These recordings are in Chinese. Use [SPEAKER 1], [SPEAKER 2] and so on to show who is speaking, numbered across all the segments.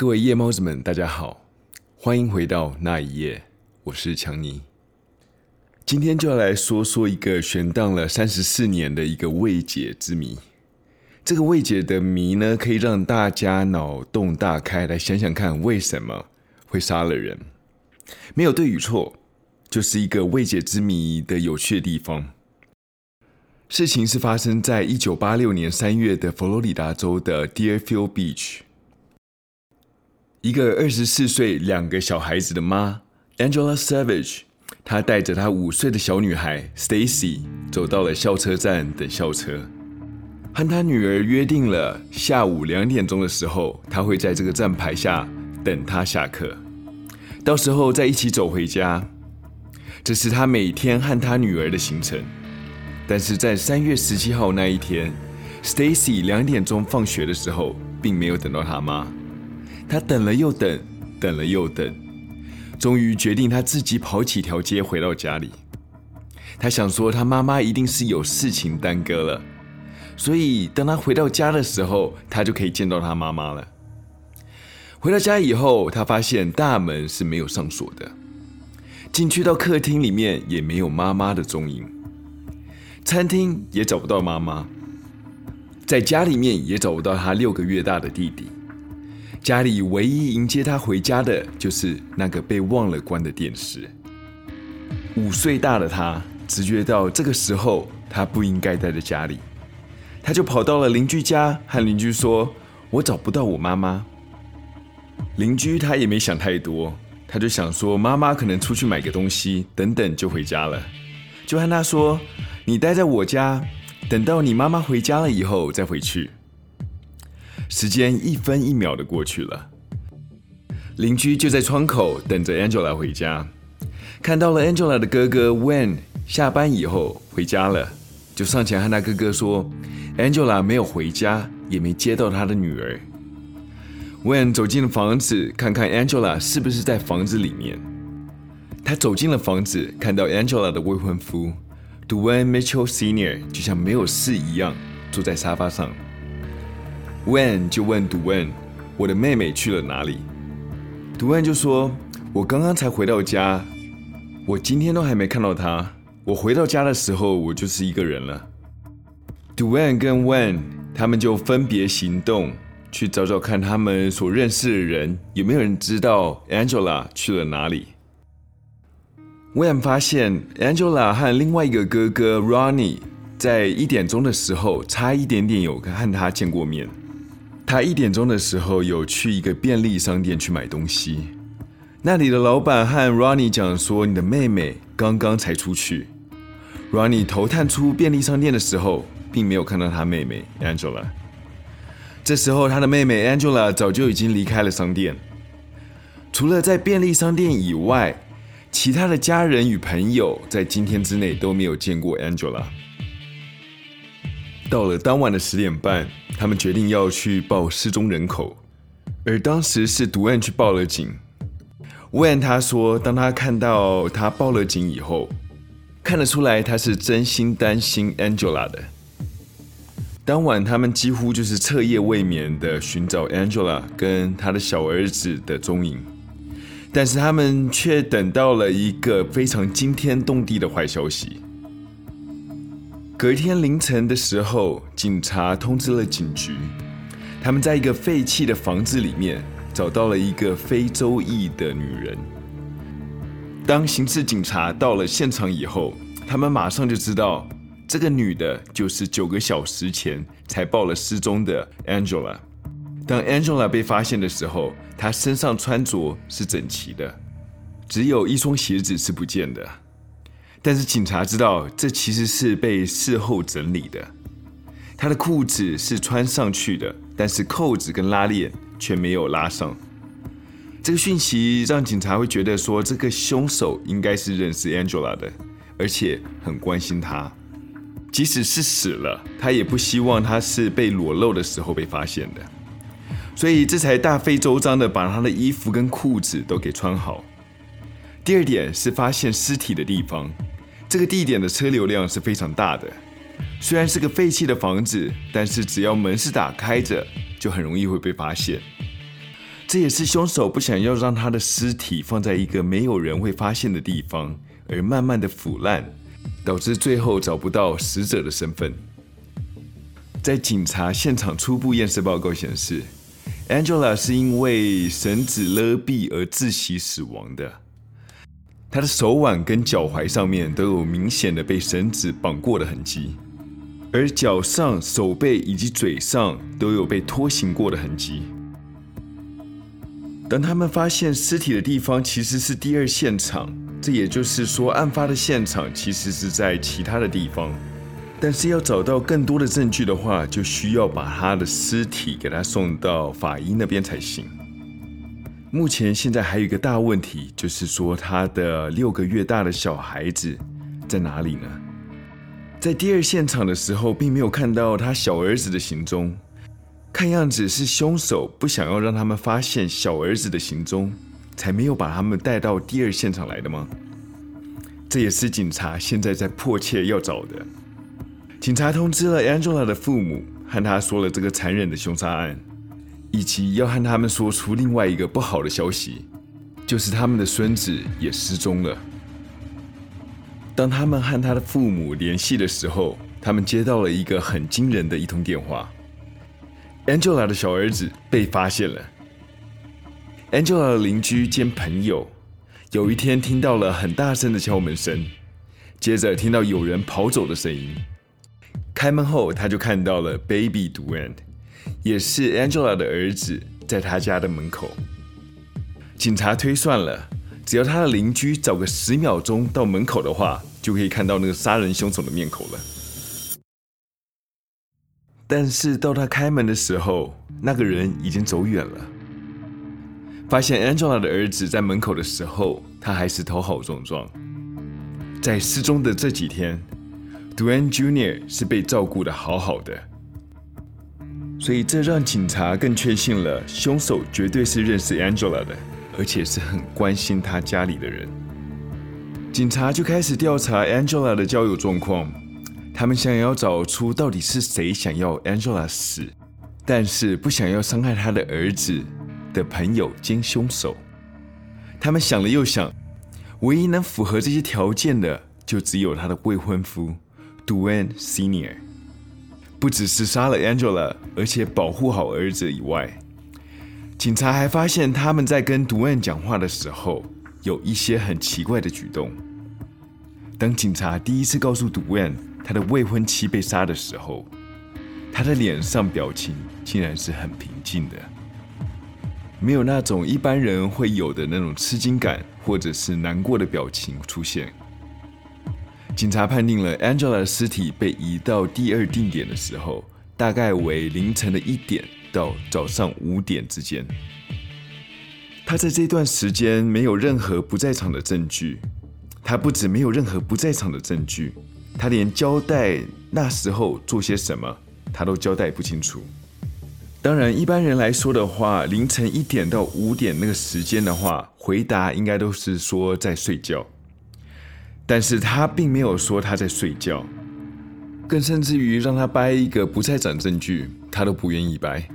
[SPEAKER 1] 各位夜猫子们，大家好，欢迎回到那一夜，我是强尼。今天就要来说说一个悬荡了三十四年的一个未解之谜。这个未解的谜呢，可以让大家脑洞大开，来想想看为什么会杀了人。没有对与错，就是一个未解之谜的有趣的地方。事情是发生在一九八六年三月的佛罗里达州的 Deerfield Beach。一个二十四岁、两个小孩子的妈 Angela Savage，她带着她五岁的小女孩 Stacy 走到了校车站等校车，和她女儿约定了下午两点钟的时候，她会在这个站牌下等她下课，到时候再一起走回家。这是她每天和她女儿的行程。但是在三月十七号那一天，Stacy 两点钟放学的时候，并没有等到她妈。他等了又等，等了又等，终于决定他自己跑几条街回到家里。他想说，他妈妈一定是有事情耽搁了，所以当他回到家的时候，他就可以见到他妈妈了。回到家以后，他发现大门是没有上锁的，进去到客厅里面也没有妈妈的踪影，餐厅也找不到妈妈，在家里面也找不到他六个月大的弟弟。家里唯一迎接他回家的就是那个被忘了关的电视。五岁大的他直觉到这个时候他不应该待在家里，他就跑到了邻居家，和邻居说：“我找不到我妈妈。”邻居他也没想太多，他就想说妈妈可能出去买个东西，等等就回家了。就和他说：“你待在我家，等到你妈妈回家了以后再回去。”时间一分一秒的过去了，邻居就在窗口等着 Angela 回家。看到了 Angela 的哥哥 Wayne 下班以后回家了，就上前和他哥哥说：“Angela 没有回家，也没接到他的女儿。” When 走进了房子，看看 Angela 是不是在房子里面。他走进了房子，看到 Angela 的未婚夫 Duane Mitchell Sr. 就像没有事一样坐在沙发上。When 就问 Duane：“ 我的妹妹去了哪里？”Duane 就说：“我刚刚才回到家，我今天都还没看到她。我回到家的时候，我就是一个人了。”Duane 跟 When 他们就分别行动，去找找看他们所认识的人有没有人知道 Angela 去了哪里。When 发现 Angela 和另外一个哥哥 Ronnie 在一点钟的时候差一点点有和他见过面。他一点钟的时候有去一个便利商店去买东西，那里的老板和 Ronnie 讲说：“你的妹妹刚刚才出去。” Ronnie 头探出便利商店的时候，并没有看到他妹妹 Angela。这时候，他的妹妹 Angela 早就已经离开了商店。除了在便利商店以外，其他的家人与朋友在今天之内都没有见过 Angela。到了当晚的十点半，他们决定要去报失踪人口，而当时是毒案去报了警。Wayne 他说，当他看到他报了警以后，看得出来他是真心担心 Angela 的。当晚他们几乎就是彻夜未眠的寻找 Angela 跟他的小儿子的踪影，但是他们却等到了一个非常惊天动地的坏消息。隔天凌晨的时候，警察通知了警局，他们在一个废弃的房子里面找到了一个非洲裔的女人。当刑事警察到了现场以后，他们马上就知道这个女的就是九个小时前才报了失踪的 Angela。当 Angela 被发现的时候，她身上穿着是整齐的，只有一双鞋子是不见的。但是警察知道，这其实是被事后整理的。他的裤子是穿上去的，但是扣子跟拉链却没有拉上。这个讯息让警察会觉得说，这个凶手应该是认识 Angela 的，而且很关心她。即使是死了，他也不希望她是被裸露的时候被发现的。所以这才大费周章的把她的衣服跟裤子都给穿好。第二点是发现尸体的地方。这个地点的车流量是非常大的，虽然是个废弃的房子，但是只要门是打开着，就很容易会被发现。这也是凶手不想要让他的尸体放在一个没有人会发现的地方，而慢慢的腐烂，导致最后找不到死者的身份。在警察现场初步验尸报告显示，Angela 是因为绳子勒毙而窒息死亡的。他的手腕跟脚踝上面都有明显的被绳子绑过的痕迹，而脚上、手背以及嘴上都有被拖行过的痕迹。当他们发现尸体的地方其实是第二现场，这也就是说，案发的现场其实是在其他的地方。但是要找到更多的证据的话，就需要把他的尸体给他送到法医那边才行。目前现在还有一个大问题，就是说他的六个月大的小孩子在哪里呢？在第二现场的时候，并没有看到他小儿子的行踪。看样子是凶手不想要让他们发现小儿子的行踪，才没有把他们带到第二现场来的吗？这也是警察现在在迫切要找的。警察通知了 Angela 的父母，和他说了这个残忍的凶杀案，以及要和他们说出另外一个不好的消息，就是他们的孙子也失踪了。当他们和他的父母联系的时候，他们接到了一个很惊人的一通电话。Angela 的小儿子被发现了。Angela 的邻居兼朋友有一天听到了很大声的敲门声，接着听到有人跑走的声音。开门后，他就看到了 Baby Duane，也是 Angela 的儿子，在他家的门口。警察推算了，只要他的邻居找个十秒钟到门口的话，就可以看到那个杀人凶手的面孔了。但是到他开门的时候，那个人已经走远了。发现 Angela 的儿子在门口的时候，他还是头好壮壮。在失踪的这几天，Duane Jr. 是被照顾的好好的，所以这让警察更确信了凶手绝对是认识 Angela 的，而且是很关心他家里的人。警察就开始调查 Angela 的交友状况。他们想要找出到底是谁想要 Angela 死，但是不想要伤害他的儿子的朋友兼凶手。他们想了又想，唯一能符合这些条件的，就只有他的未婚夫 Duane Senior。不只是杀了 Angela，而且保护好儿子以外，警察还发现他们在跟 Duane 讲话的时候，有一些很奇怪的举动。当警察第一次告诉 Duane 他的未婚妻被杀的时候，他的脸上表情竟然是很平静的，没有那种一般人会有的那种吃惊感或者是难过的表情出现。警察判定了 Angela 的尸体被移到第二定点的时候，大概为凌晨的一点到早上五点之间。他在这段时间没有任何不在场的证据，他不止没有任何不在场的证据。他连交代那时候做些什么，他都交代不清楚。当然，一般人来说的话，凌晨一点到五点那个时间的话，回答应该都是说在睡觉。但是他并没有说他在睡觉，更甚至于让他掰一个不在场证据，他都不愿意掰。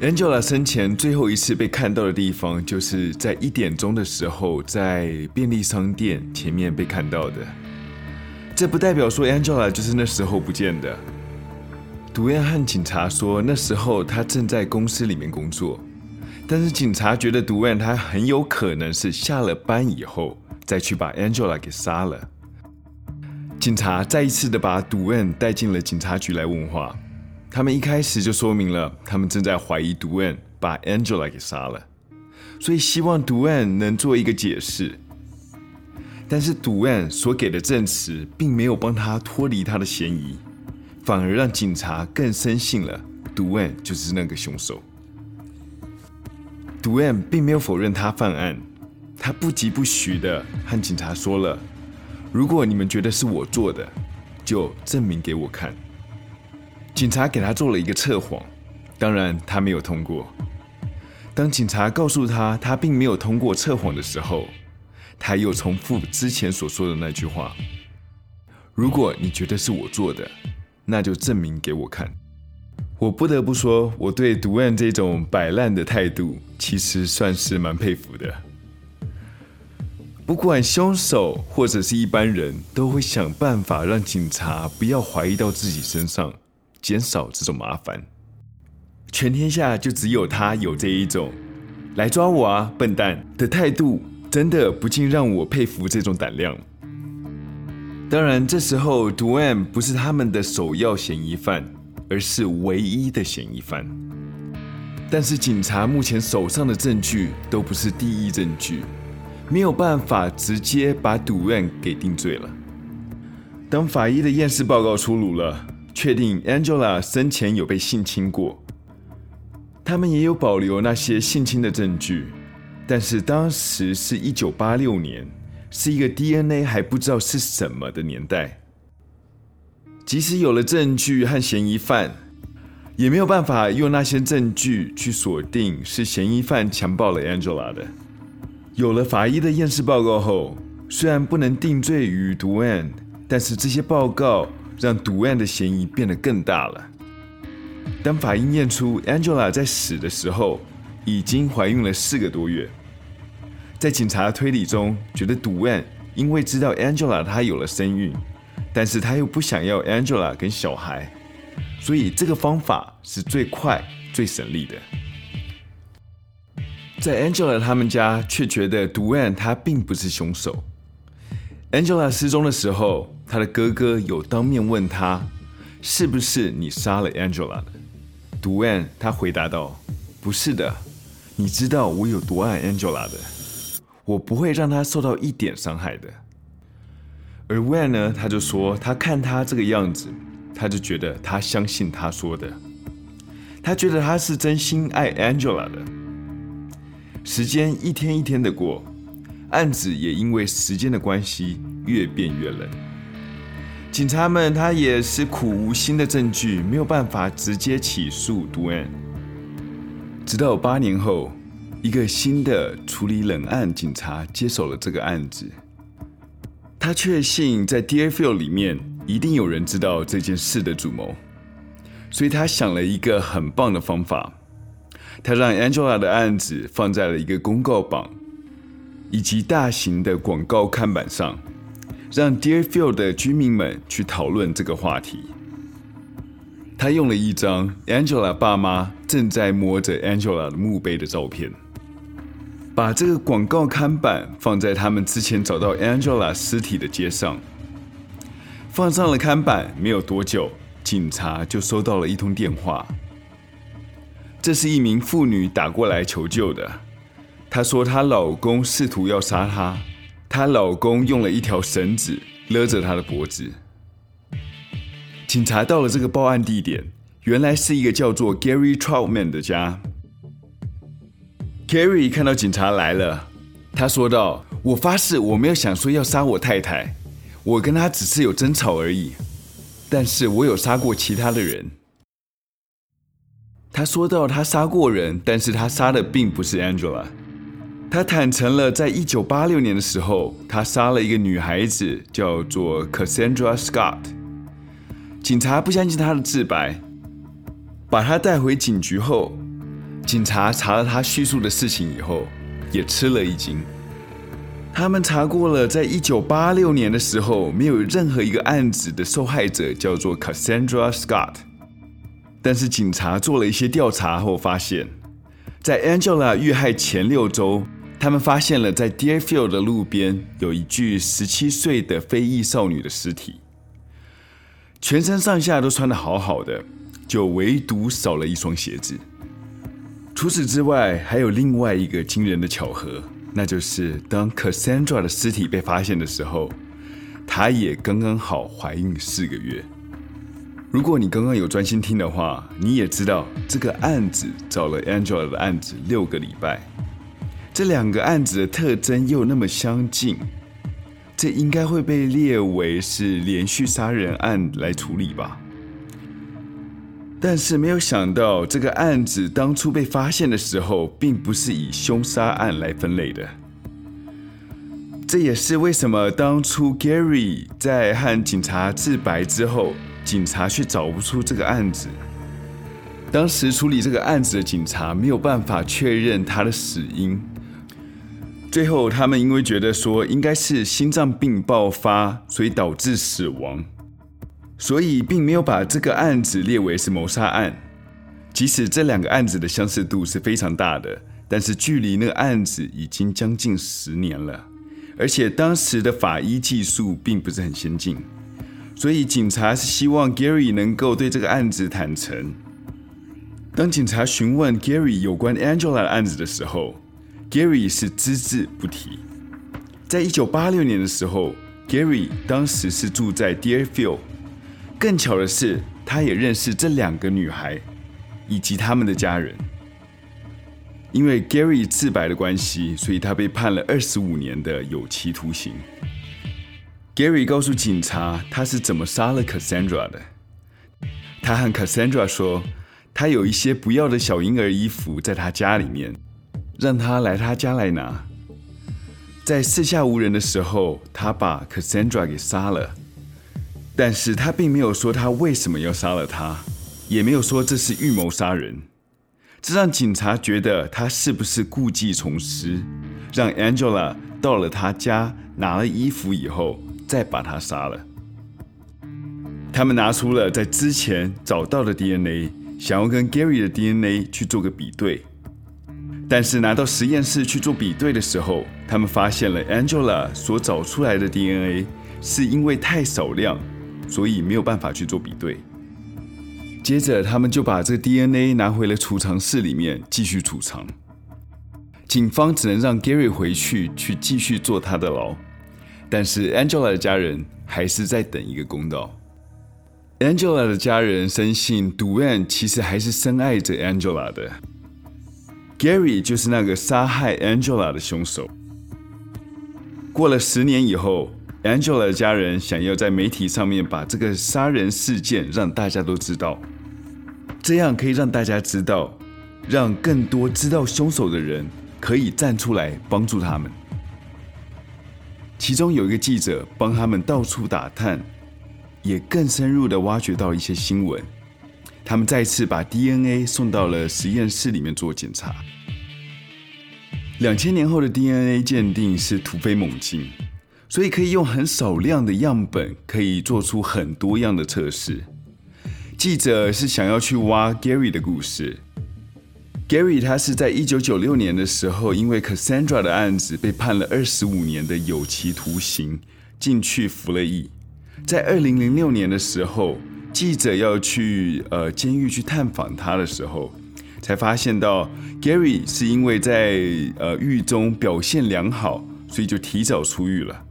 [SPEAKER 1] Angela 生前最后一次被看到的地方，就是在一点钟的时候，在便利商店前面被看到的。这不代表说 Angela 就是那时候不见的。Duane 和警察说，那时候他正在公司里面工作，但是警察觉得 Duane 他很有可能是下了班以后再去把 Angela 给杀了。警察再一次的把 Duan 带进了警察局来问话，他们一开始就说明了他们正在怀疑 Duan 把 Angela 给杀了，所以希望 Duan 能做一个解释。但是 Duan 所给的证词并没有帮他脱离他的嫌疑，反而让警察更深信了 Duan 就是那个凶手。Duan 并没有否认他犯案，他不疾不徐的和警察说了：“如果你们觉得是我做的，就证明给我看。”警察给他做了一个测谎，当然他没有通过。当警察告诉他他并没有通过测谎的时候，他又重复之前所说的那句话：“如果你觉得是我做的，那就证明给我看。”我不得不说，我对 Duan 这种摆烂的态度，其实算是蛮佩服的。不管凶手或者是一般人，都会想办法让警察不要怀疑到自己身上，减少这种麻烦。全天下就只有他有这一种“来抓我啊，笨蛋”的态度，真的不禁让我佩服这种胆量。当然，这时候 d u a n 不是他们的首要嫌疑犯，而是唯一的嫌疑犯。但是警察目前手上的证据都不是第一证据。没有办法直接把 Duane 给定罪了。当法医的验尸报告出炉了，确定 Angela 生前有被性侵过，他们也有保留那些性侵的证据，但是当时是一九八六年，是一个 DNA 还不知道是什么的年代。即使有了证据和嫌疑犯，也没有办法用那些证据去锁定是嫌疑犯强暴了 Angela 的。有了法医的验尸报告后，虽然不能定罪于毒案但是这些报告让毒案的嫌疑变得更大了。当法医验出 Angela 在死的时候已经怀孕了四个多月，在警察推理中觉得毒案因为知道 Angela 她有了身孕，但是他又不想要 Angela 跟小孩，所以这个方法是最快最省力的。在 Angela 他们家，却觉得 d u a n 他并不是凶手。Angela 失踪的时候，他的哥哥有当面问他：“是不是你杀了 Angela 的 d u a n 他回答道：“不是的，你知道我有多爱 Angela 的，我不会让她受到一点伤害的。”而 w a n 呢，他就说：“他看他这个样子，他就觉得他相信他说的，他觉得他是真心爱 Angela 的。”时间一天一天的过，案子也因为时间的关系越变越冷。警察们他也是苦无新的证据，没有办法直接起诉 Duane。直到八年后，一个新的处理冷案警察接手了这个案子。他确信在 D A F I L 里面一定有人知道这件事的主谋，所以他想了一个很棒的方法。他让 Angela 的案子放在了一个公告榜，以及大型的广告看板上，让 Deerfield 的居民们去讨论这个话题。他用了一张 Angela 爸妈正在摸着 Angela 的墓碑的照片，把这个广告看板放在他们之前找到 Angela 尸体的街上。放上了看板没有多久，警察就收到了一通电话。这是一名妇女打过来求救的。她说她老公试图要杀她，她老公用了一条绳子勒着她的脖子。警察到了这个报案地点，原来是一个叫做 Gary Troutman 的家。Gary 看到警察来了，他说道：“我发誓我没有想说要杀我太太，我跟她只是有争吵而已，但是我有杀过其他的人。”他说到，他杀过人，但是他杀的并不是 Angela。他坦诚了，在一九八六年的时候，他杀了一个女孩子，叫做 Cassandra Scott。警察不相信他的自白，把他带回警局后，警察查了他叙述的事情以后，也吃了一惊。他们查过了，在一九八六年的时候，没有任何一个案子的受害者叫做 Cassandra Scott。但是警察做了一些调查后发现，在 Angela 遇害前六周，他们发现了在 Deerfield 的路边有一具十七岁的非裔少女的尸体，全身上下都穿得好好的，就唯独少了一双鞋子。除此之外，还有另外一个惊人的巧合，那就是当 Cassandra 的尸体被发现的时候，她也刚刚好怀孕四个月。如果你刚刚有专心听的话，你也知道这个案子找了 Angela 的案子六个礼拜，这两个案子的特征又那么相近，这应该会被列为是连续杀人案来处理吧？但是没有想到，这个案子当初被发现的时候，并不是以凶杀案来分类的。这也是为什么当初 Gary 在和警察自白之后，警察却找不出这个案子，当时处理这个案子的警察没有办法确认他的死因。最后，他们因为觉得说应该是心脏病爆发，所以导致死亡，所以并没有把这个案子列为是谋杀案。即使这两个案子的相似度是非常大的，但是距离那个案子已经将近十年了，而且当时的法医技术并不是很先进，所以警察是希望 Gary 能够对这个案子坦诚。当警察询问 Gary 有关 Angela 的案子的时候，Gary 是只字不提。在一九八六年的时候，Gary 当时是住在 Deerfield。更巧的是，他也认识这两个女孩以及他们的家人。因为 Gary 自白的关系，所以他被判了二十五年的有期徒刑。Gary 告诉警察他是怎么杀了 Cassandra 的。他和 Cassandra 说，他有一些不要的小婴儿衣服在他家里面。让他来他家来拿。在四下无人的时候，他把 Cassandra 给杀了，但是他并没有说他为什么要杀了他，也没有说这是预谋杀人。这让警察觉得他是不是故技重施，让 Angela 到了他家拿了衣服以后，再把他杀了。他们拿出了在之前找到的 DNA，想要跟 Gary 的 DNA 去做个比对。但是拿到实验室去做比对的时候，他们发现了 Angela 所找出来的 DNA 是因为太少量，所以没有办法去做比对。接着，他们就把这 DNA 拿回了储藏室里面继续储藏。警方只能让 Gary 回去去继续坐他的牢，但是 Angela 的家人还是在等一个公道。Angela 的家人深信 Duane 其实还是深爱着 Angela 的。Gary 就是那个杀害 Angela 的凶手。过了十年以后，Angela 的家人想要在媒体上面把这个杀人事件让大家都知道，这样可以让大家知道，让更多知道凶手的人可以站出来帮助他们。其中有一个记者帮他们到处打探，也更深入地挖掘到一些新闻。他们再次把 DNA 送到了实验室里面做检查。两千年后的 DNA 鉴定是突飞猛进，所以可以用很少量的样本，可以做出很多样的测试。记者是想要去挖 Gary 的故事。Gary 他是在一九九六年的时候，因为 Cassandra 的案子被判了二十五年的有期徒刑，进去服了役。在二零零六年的时候。记者要去呃监狱去探访他的时候，才发现到 Gary 是因为在呃狱中表现良好，所以就提早出狱了。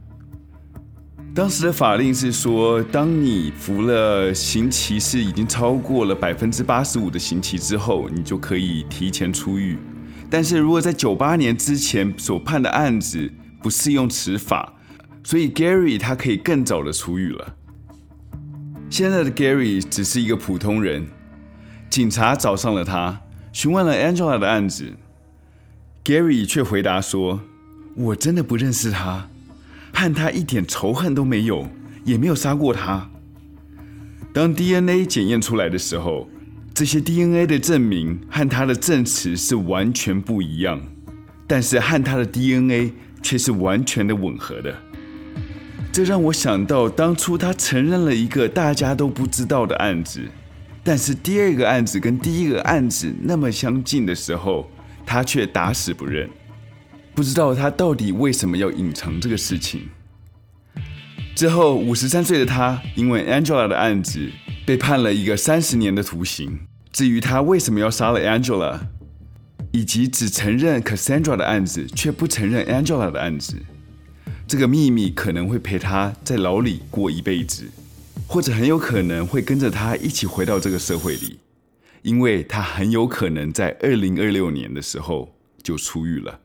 [SPEAKER 1] 当时的法令是说，当你服了刑期是已经超过了百分之八十五的刑期之后，你就可以提前出狱。但是如果在九八年之前所判的案子不适用此法，所以 Gary 他可以更早的出狱了。现在的 Gary 只是一个普通人，警察找上了他，询问了 Angela 的案子。Gary 却回答说：“我真的不认识他，和他一点仇恨都没有，也没有杀过他。”当 DNA 检验出来的时候，这些 DNA 的证明和他的证词是完全不一样，但是和他的 DNA 却是完全的吻合的。这让我想到，当初他承认了一个大家都不知道的案子，但是第二个案子跟第一个案子那么相近的时候，他却打死不认。不知道他到底为什么要隐藏这个事情。之后，五十三岁的他因为 Angela 的案子被判了一个三十年的徒刑。至于他为什么要杀了 Angela，以及只承认 Cassandra 的案子，却不承认 Angela 的案子。这个秘密可能会陪他在牢里过一辈子，或者很有可能会跟着他一起回到这个社会里，因为他很有可能在二零二六年的时候就出狱了。